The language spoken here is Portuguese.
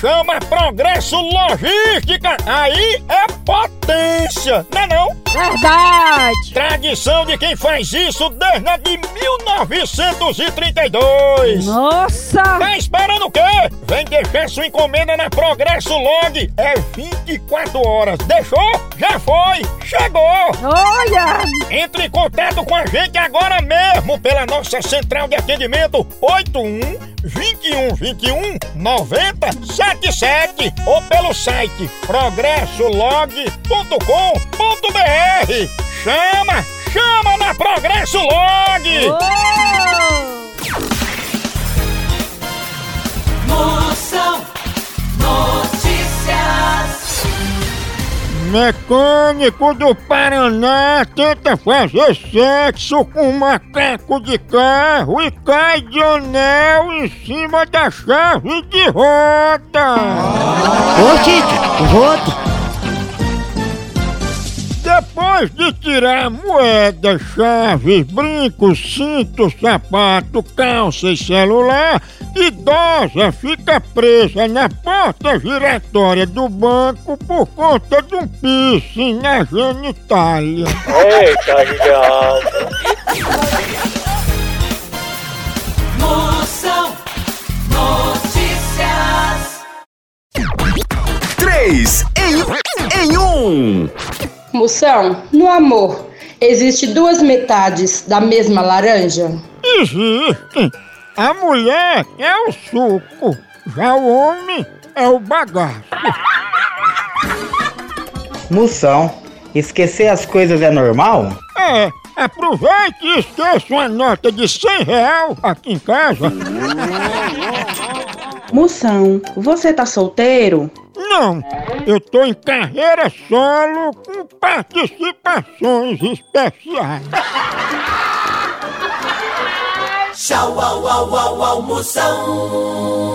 Chama, Progresso Logística! Aí é potência, não é não? Verdade! Tradição de quem faz isso desde a de 1932! Nossa! Tá esperando o quê? Vem deixar sua encomenda na Progresso Log! É 24 horas! Deixou? Já foi! Chegou! Olha! Entre em contato com a gente agora mesmo pela nossa central de atendimento 81 21 21 90 77 ou pelo site progressolog.com.br. Chama, chama na Progresso Log. Oh! Mecânico do Paraná tenta fazer sexo com um macaco de carro e cai de anel em cima da chave de roda. Oxi, rodo. Depois de tirar moeda, chaves, brincos, cinto, sapato, calça e celular, idosa fica presa na porta giratória do banco por conta de um piercing na genitália. Eita, idiota. Moção Notícias. Três em, em um. Moção, no amor, existe duas metades da mesma laranja? Existe. A mulher é o suco, já o homem é o bagaço. Moção, esquecer as coisas é normal? É, aproveite e esqueça uma nota de 100 real aqui em casa. Moção, você tá solteiro? Não, eu tô em carreira solo com participações especiais. Tchau, au, au, au, au, Moção.